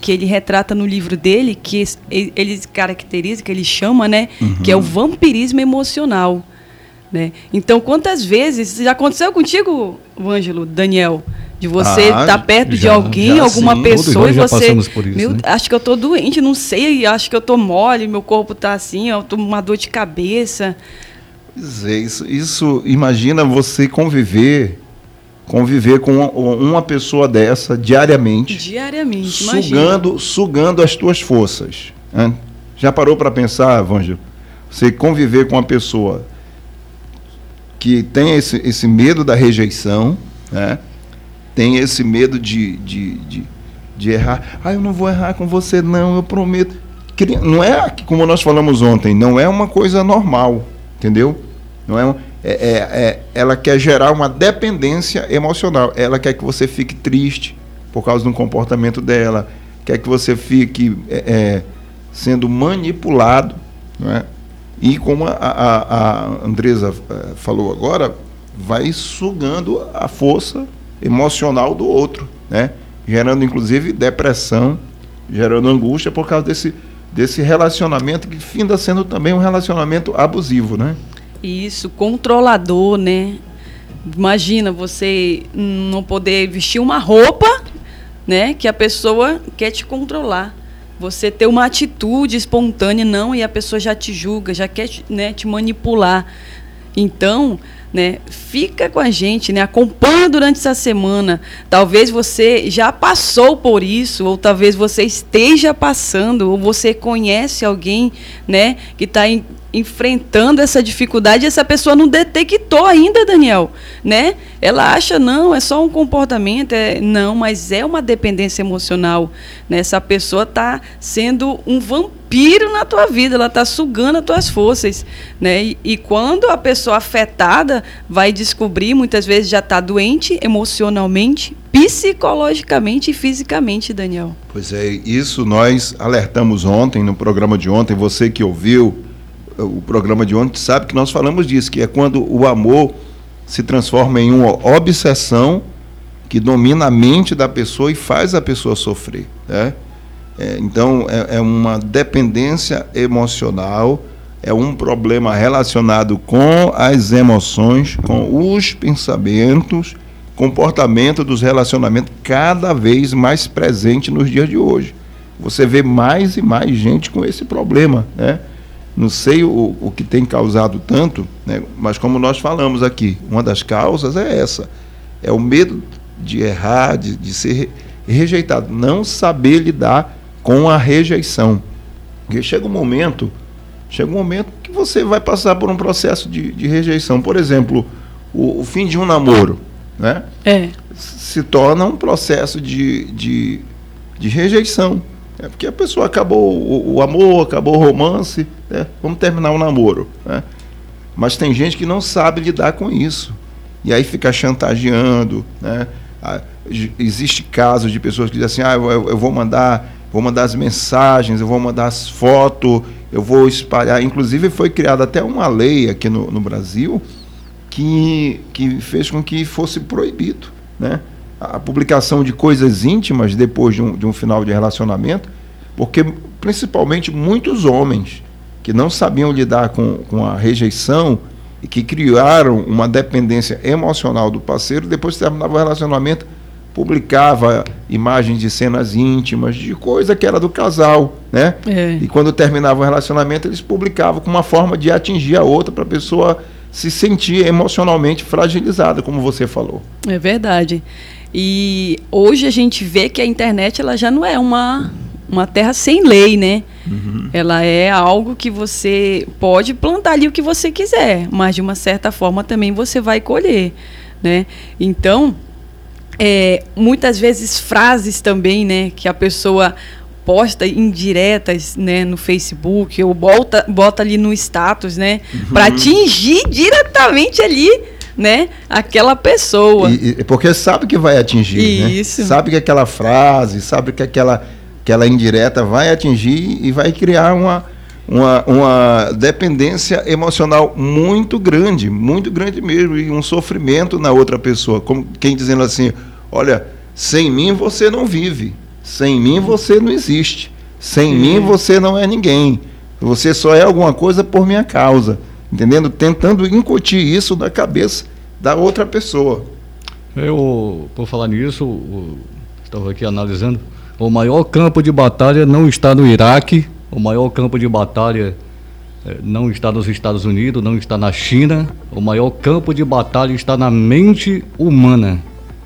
que ele retrata no livro dele, que ele caracteriza, que ele chama, né, uhum. que é o vampirismo emocional. Né? Então, quantas vezes já aconteceu contigo, Ângelo, Daniel, de você estar ah, tá perto já, de alguém, já, alguma sim. pessoa e você, isso, meu, né? acho que eu tô doente, não sei, acho que eu tô mole, meu corpo tá assim, eu tô uma dor de cabeça. Pois é, isso, isso imagina você conviver conviver com uma, uma, pessoa dessa diariamente, diariamente, sugando, imagina. sugando as tuas forças. Né? Já parou para pensar, Ângelo? Você conviver com uma pessoa que tem esse, esse medo da rejeição, né? tem esse medo de, de, de, de errar. Ah, eu não vou errar com você, não, eu prometo. Não é, como nós falamos ontem, não é uma coisa normal, entendeu? Não é, é, é, é, ela quer gerar uma dependência emocional. Ela quer que você fique triste por causa do comportamento dela, quer que você fique é, é sendo manipulado, não é? E como a, a, a Andresa falou agora, vai sugando a força emocional do outro, né? gerando inclusive depressão, gerando angústia por causa desse, desse relacionamento que finda sendo também um relacionamento abusivo, né? Isso, controlador, né? Imagina você não poder vestir uma roupa, né, que a pessoa quer te controlar. Você ter uma atitude espontânea, não, e a pessoa já te julga, já quer né, te manipular. Então, né, fica com a gente, né, acompanha durante essa semana. Talvez você já passou por isso, ou talvez você esteja passando, ou você conhece alguém né, que está enfrentando essa dificuldade, essa pessoa não detectou ainda, Daniel, né? Ela acha não, é só um comportamento, é não, mas é uma dependência emocional, né? Essa pessoa está sendo um vampiro na tua vida, ela está sugando as tuas forças, né? E, e, quando a pessoa afetada vai descobrir, muitas vezes já está doente emocionalmente, psicologicamente e fisicamente, Daniel. Pois é, isso nós alertamos ontem no programa de ontem, você que ouviu o programa de ontem sabe que nós falamos disso, que é quando o amor se transforma em uma obsessão que domina a mente da pessoa e faz a pessoa sofrer. Né? É, então, é, é uma dependência emocional, é um problema relacionado com as emoções, com os pensamentos, comportamento dos relacionamentos cada vez mais presente nos dias de hoje. Você vê mais e mais gente com esse problema, né? Não sei o, o que tem causado tanto, né? mas como nós falamos aqui, uma das causas é essa: é o medo de errar, de, de ser rejeitado, não saber lidar com a rejeição. Porque chega um momento, chega um momento que você vai passar por um processo de, de rejeição. Por exemplo, o, o, fim de um namoro, né? É. Se torna um processo de, de, de rejeição. É porque a pessoa acabou o, o amor, acabou o romance, né? vamos terminar o namoro. Né? Mas tem gente que não sabe lidar com isso. E aí fica chantageando. Né? Ah, existe casos de pessoas que dizem assim, ah, eu, eu vou mandar, vou mandar as mensagens, eu vou mandar as fotos, eu vou espalhar. Inclusive foi criada até uma lei aqui no, no Brasil que, que fez com que fosse proibido. Né? a publicação de coisas íntimas depois de um, de um final de relacionamento, porque principalmente muitos homens que não sabiam lidar com, com a rejeição e que criaram uma dependência emocional do parceiro, depois terminava o relacionamento, publicava imagens de cenas íntimas, de coisa que era do casal, né? É. E quando terminava o relacionamento, eles publicavam com uma forma de atingir a outra para a pessoa se sentir emocionalmente fragilizada, como você falou. É verdade. E hoje a gente vê que a internet ela já não é uma, uma terra sem lei, né? Uhum. Ela é algo que você pode plantar ali o que você quiser, mas de uma certa forma também você vai colher, né? Então, é, muitas vezes frases também, né, que a pessoa posta indiretas, né, no Facebook ou bota, bota ali no status, né, uhum. para atingir diretamente ali né, aquela pessoa. E, e, porque sabe que vai atingir, né? Isso. Né? Sabe que aquela frase, sabe que aquela, aquela indireta vai atingir e vai criar uma, uma, uma dependência emocional muito grande, muito grande mesmo, e um sofrimento na outra pessoa. Como quem dizendo assim, olha, sem mim você não vive. Sem mim você não existe. Sem mim você não é ninguém. Você só é alguma coisa por minha causa. Entendendo? Tentando incutir isso na cabeça da outra pessoa. Eu, por falar nisso, estava aqui analisando. O maior campo de batalha não está no Iraque, o maior campo de batalha eh, não está nos Estados Unidos, não está na China. O maior campo de batalha está na mente humana.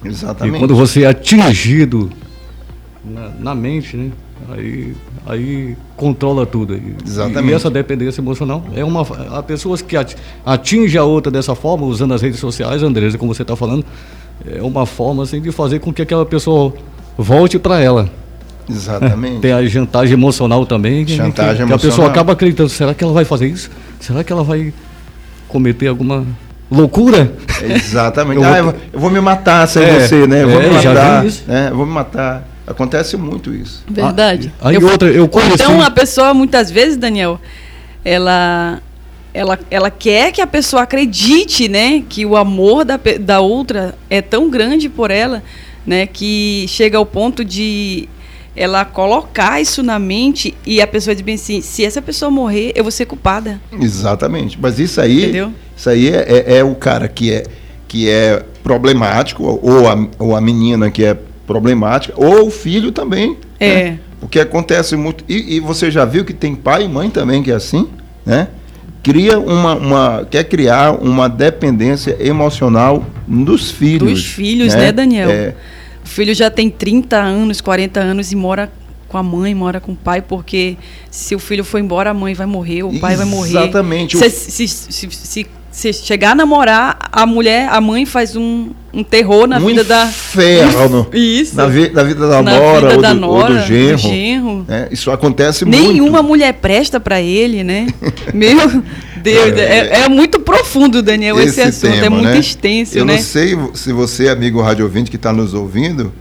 Exatamente. E quando você é atingido na, na mente, né? Aí, aí controla tudo. E- Exatamente. E essa dependência emocional é uma. Há pessoas que ati- atingem a outra dessa forma, usando as redes sociais, Andresa, como você está falando, é uma forma assim, de fazer com que aquela pessoa volte para ela. Exatamente. Tem a chantagem emocional também. que- Chantagem que, que a emocional. pessoa acaba acreditando. Será que ela vai fazer isso? Será que ela vai cometer alguma loucura? Exatamente. Eu ah, vou- eu, vou, eu vou me matar sem É, você, né? Eu vou é, me matar. né? Eu vou me matar. Acontece muito isso. Verdade. Ah, aí Eu- outra, eu conheci. Então a pessoa muitas vezes, Daniel, ela ela, ela quer que a pessoa acredite, né, que o amor da, da outra é tão grande por ela, né, que chega ao ponto de ela colocar isso na mente e a pessoa diz bem assim, se essa pessoa morrer, eu vou ser culpada. Exatamente. Mas isso aí, Entendeu? isso aí é, é- é o cara que é, que é problemático, ou a, ou a menina que é problemática, ou o filho também. É. né? Porque acontece muito. E, e você já viu que tem pai e mãe também que é assim, né? Cria uma, uma. Quer criar uma dependência emocional dos filhos. Dos filhos, né, Daniel? É, O filho já tem 30 anos, 40 anos e mora com a mãe, mora com o pai, porque se o filho for embora, a mãe vai morrer, o pai vai morrer. Exatamente. Se, se, se, se- se chegar a namorar, a mulher, a mãe faz um, um terror na um vida da. inferno Isso. Na, vi- na vida da Na nora, vida ou, da do, ou nora, do genro. do genro. né? Isso acontece muito. Nenhuma mulher presta pra ele, né? Meu Deus, é, é muito profundo, Daniel, esse, assunto. é tema, muito né? extenso, Eu né? não sei se você, amigo rádio ouvinte que está nos ouvindo,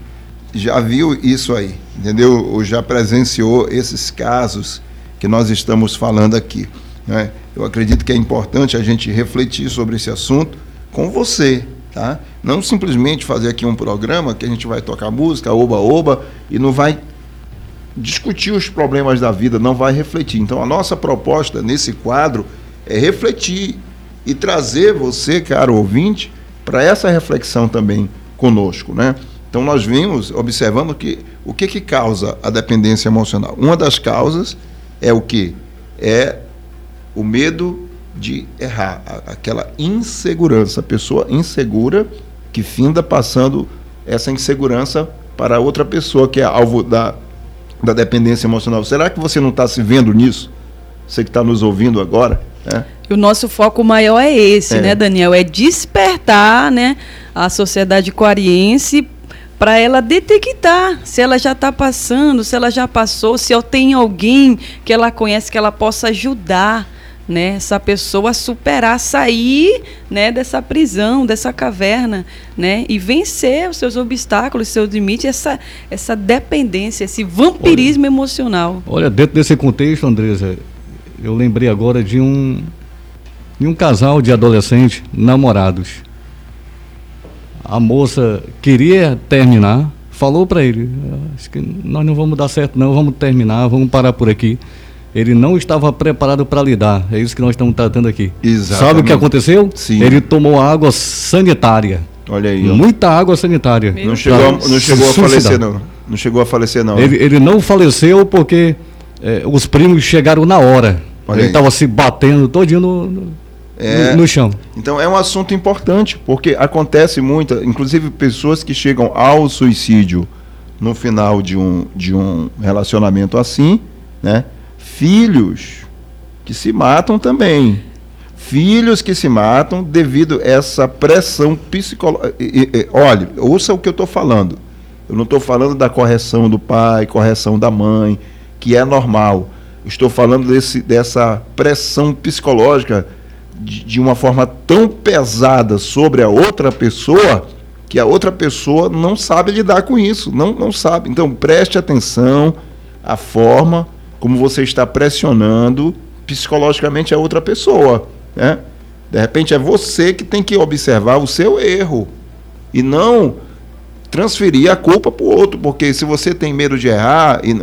já viu isso aí, entendeu? Ou já presenciou esses casos que nós estamos falando aqui. Né? Eu acredito que é importante a gente refletir sobre esse assunto com você, tá? Não simplesmente fazer aqui um programa que a gente vai tocar música, oba-oba, e não vai discutir os problemas da vida, não vai refletir. Então, a nossa proposta nesse quadro é refletir e trazer você, caro ouvinte, para essa reflexão também conosco, né? Então, nós vimos, observando que o que, que causa a dependência emocional. Uma das causas é o que? É o medo de errar, aquela insegurança, a pessoa insegura que finda passando essa insegurança para outra pessoa que é alvo da, da dependência emocional. Será que você não está se vendo nisso? Você que está nos ouvindo agora, né? O nosso foco maior é esse, É. né, Daniel? É despertar, né, a sociedade coariense para ela detectar se ela já está passando, se ela já passou, se ela tem alguém que ela conhece que ela possa ajudar, né, essa pessoa a superar, sair, né, dessa prisão, dessa caverna, né, e vencer os seus obstáculos, seus limites, essa essa dependência, esse vampirismo emocional. Olha, dentro desse contexto, Andresa, eu lembrei agora de um de um casal de adolescentes namorados. A moça queria terminar, falou para ele, acho que nós não vamos dar certo não, vamos terminar, vamos parar por aqui. Ele não estava preparado para lidar, é isso que nós estamos tratando aqui. Exatamente. Sabe o que aconteceu? Sim. Ele tomou água sanitária, Olha aí. ó. muita água sanitária. Não chegou, a, não chegou a falecer, não. Não chegou a falecer, não. Ele, ele não faleceu porque eh, os primos chegaram na hora. Olha ele estava se batendo todinho no, no, É. no- no chão. Então é um assunto importante, porque acontece muito, inclusive pessoas que chegam ao suicídio no final de um, de um relacionamento assim, né? Filhos que se matam também. Filhos que se matam devido a essa pressão psicológica. Olha, ouça o que eu estou falando. Eu não estou falando da correção do pai, correção da mãe, que é normal. Estou falando desse, dessa pressão psicológica de, de uma forma tão pesada sobre a outra pessoa que a outra pessoa não sabe lidar com isso, não, não sabe. Então preste atenção à forma como você está pressionando psicologicamente a outra pessoa. Né? De repente é você que tem que observar o seu erro e não transferir a culpa para o outro, porque se você tem medo de errar e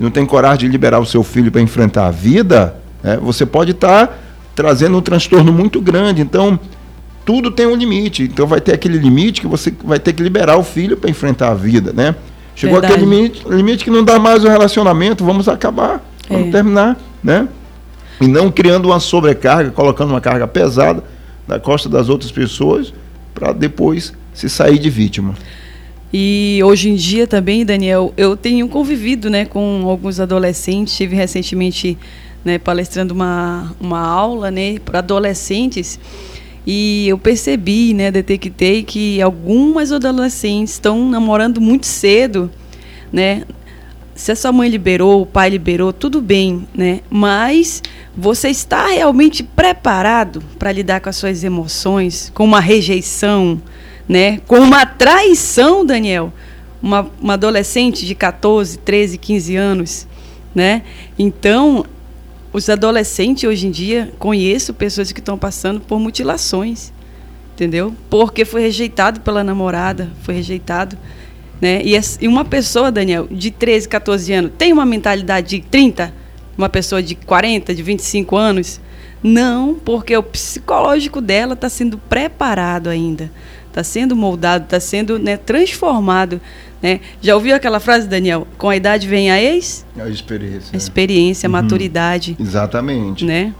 e não tem coragem de liberar o seu filho para enfrentar a vida, né, você pode estar tá trazendo um transtorno muito grande. Então, tudo tem um limite. Então, vai ter aquele limite que você vai ter que liberar o filho para enfrentar a vida, né? Chegou Verdade. aquele limite, limite que não dá mais o relacionamento, vamos acabar, vamos é. terminar, né? E não criando uma sobrecarga, colocando uma carga pesada na costa das outras pessoas para depois se sair de vítima. E hoje em dia também, Daniel, eu tenho convivido né, com alguns adolescentes. Estive recentemente né, palestrando uma, uma aula né, para adolescentes e eu percebi, né, detectei que algumas adolescentes estão namorando muito cedo, né? Se a sua mãe liberou, o pai liberou, tudo bem, né? Mas você está realmente preparado para lidar com as suas emoções, com uma rejeição, né? Com uma traição, Daniel? Uma, uma adolescente de 14, 13, 15 anos, né? Então, os adolescentes hoje em dia, conheço pessoas que estão passando por mutilações, entendeu? Porque foi rejeitado pela namorada, foi rejeitado. Né? E, e uma pessoa, Daniel, de 13, 14 anos, tem uma mentalidade de 30? Uma pessoa de 40, de 25 anos? Não, porque o psicológico dela está sendo preparado ainda, está sendo moldado, está sendo né, transformado né? Já ouviu aquela frase, Daniel? Com a idade vem a ex? A experiência. A experiência, a uhum. maturidade. Exatamente. Né?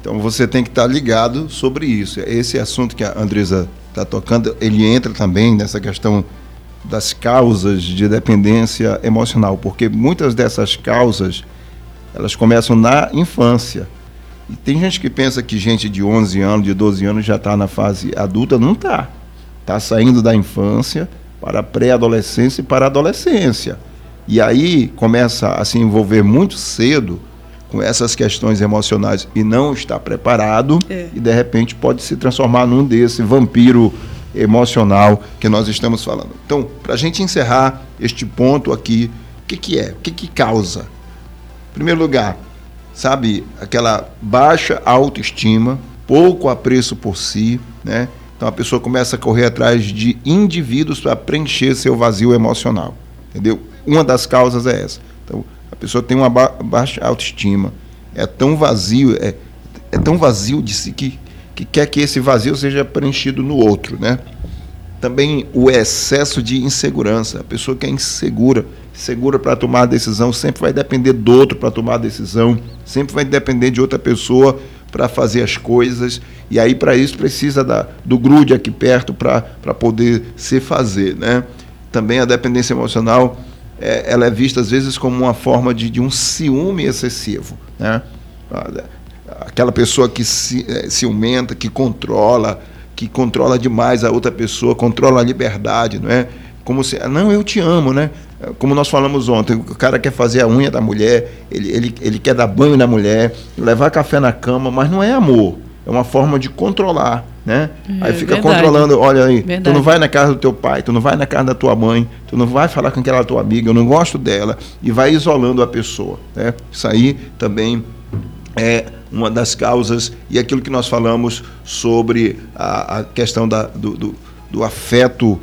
Então você tem que estar ligado sobre isso. Esse assunto que a Andresa está tocando, ele entra também nessa questão das causas de dependência emocional, porque muitas dessas causas elas começam na infância. E tem gente que pensa que gente de 11 anos, de 12 anos já está na fase adulta, não está. Está saindo da infância para a pré-adolescência e para a adolescência. E aí começa a se envolver muito cedo com essas questões emocionais e não está preparado é. e de repente pode se transformar num desse vampiro emocional que nós estamos falando. Então, para a gente encerrar este ponto aqui, o que, que é? O que, que causa? Em primeiro lugar, sabe, aquela baixa autoestima, pouco apreço por si, né? Então a pessoa começa a correr atrás de indivíduos para preencher seu vazio emocional. Entendeu? Uma das causas é essa. Então a pessoa tem uma ba baixa autoestima, é tão vazio, é, é tão vazio de si que, que quer que esse vazio seja preenchido no outro, né? Também o excesso de insegurança. A pessoa que é insegura, segura para tomar a decisão, sempre vai depender do outro para tomar a decisão, sempre vai depender de outra pessoa para fazer as coisas. E aí, para isso, precisa da, do grude aqui perto para poder se fazer. Né? Também a dependência emocional é, ela é vista, às vezes, como uma forma de, de um ciúme excessivo. Né? Aquela pessoa que se, é, ciumenta, que controla, que controla demais a outra pessoa, controla a liberdade, não é? Como se, não, eu te amo, né? Como nós falamos ontem, o cara quer fazer a unha da mulher, ele, ele, ele quer dar banho na mulher, levar café na cama, mas não é amor, é uma forma de controlar, né? É, aí fica verdade. controlando, olha aí, verdade. tu não vai na casa do teu pai, tu não vai na casa da tua mãe, tu não vai falar com aquela tua amiga, eu não gosto dela, e vai isolando a pessoa, né? Isso aí também é uma das causas, e aquilo que nós falamos sobre a, a questão da, do, do, do afeto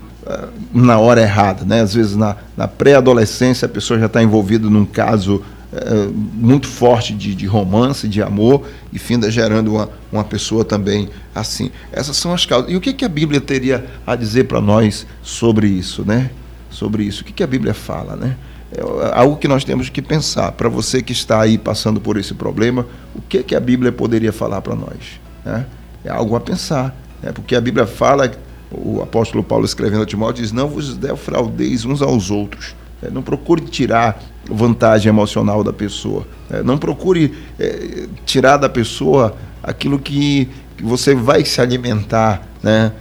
na hora errada, né? Às vezes na, na pré-adolescência a pessoa já está envolvida num caso é, muito forte de, de, romance, de amor, e finda gerando uma, uma pessoa também assim. Essas são as causas. E o que, que a Bíblia teria a dizer para nós sobre isso, né? Sobre isso. O que, que a Bíblia fala, né? É algo que nós temos que pensar. Para você que está aí passando por esse problema, o que, que a Bíblia poderia falar para nós? Né? É algo a pensar. Né? Porque a Bíblia fala o apóstolo Paulo escrevendo a Timóteo diz: Não vos defraudeis uns aos outros. É, não procure tirar vantagem emocional da pessoa. É, não procure é, tirar da pessoa aquilo que, que você vai se alimentar, né,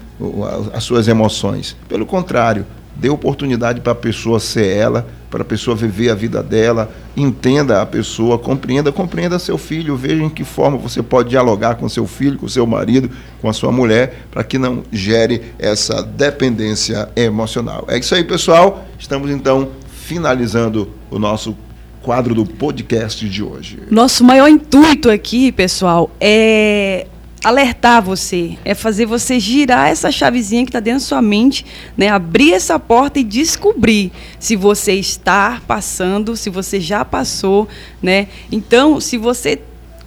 as suas emoções. Pelo contrário, dê oportunidade para a pessoa ser ela, para a pessoa viver a vida dela, entenda a pessoa, compreenda, compreenda seu filho, veja em que forma você pode dialogar com seu filho, com seu marido, com a sua mulher, para que não gere essa dependência emocional. É isso aí, pessoal. Estamos então finalizando o nosso quadro do podcast de hoje. Nosso maior intuito aqui, pessoal, é alertar você, é fazer você girar essa chavezinha que está dentro da sua mente, né? abrir essa porta e descobrir se você está passando, se você já passou. Né? Então, se você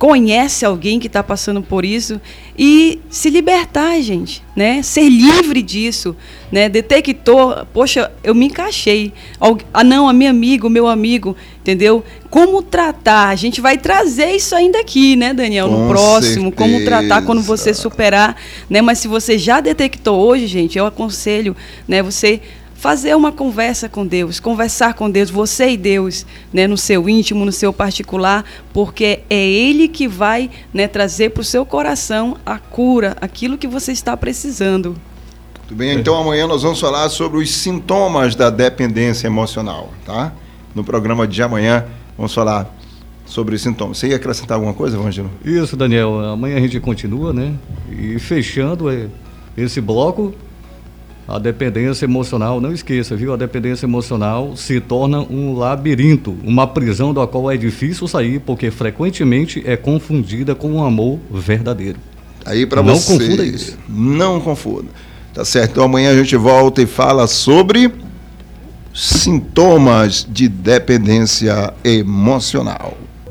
conhece alguém que está passando por isso e se libertar, gente, né? Ser livre disso, né? Detector, poxa, eu me encaixei. Ah, não, a minha amiga, o meu amigo, entendeu? Como tratar? A gente vai trazer isso ainda aqui, né, Daniel, no próximo. certeza. Como tratar quando você superar, né? Mas se você já detectou hoje, gente, eu aconselho, né? Você fazer uma conversa com Deus, conversar com Deus, você e Deus, né, no seu íntimo, no seu particular, porque é Ele que vai né, trazer para o seu coração a cura, aquilo que você está precisando. Muito bem, então amanhã nós vamos falar sobre os sintomas da dependência emocional, tá? No programa de amanhã vamos falar sobre os sintomas. Você ia acrescentar alguma coisa, Vangelo? Isso, Daniel. Amanhã a gente continua, né? E fechando é, esse bloco, a dependência emocional, não esqueça, viu? A dependência emocional se torna um labirinto, uma prisão da qual é difícil sair, porque frequentemente é confundida com um amor verdadeiro. Aí para você. Não confunda isso. Não confunda. Tá certo. Então amanhã a gente volta e fala sobre sintomas de dependência emocional.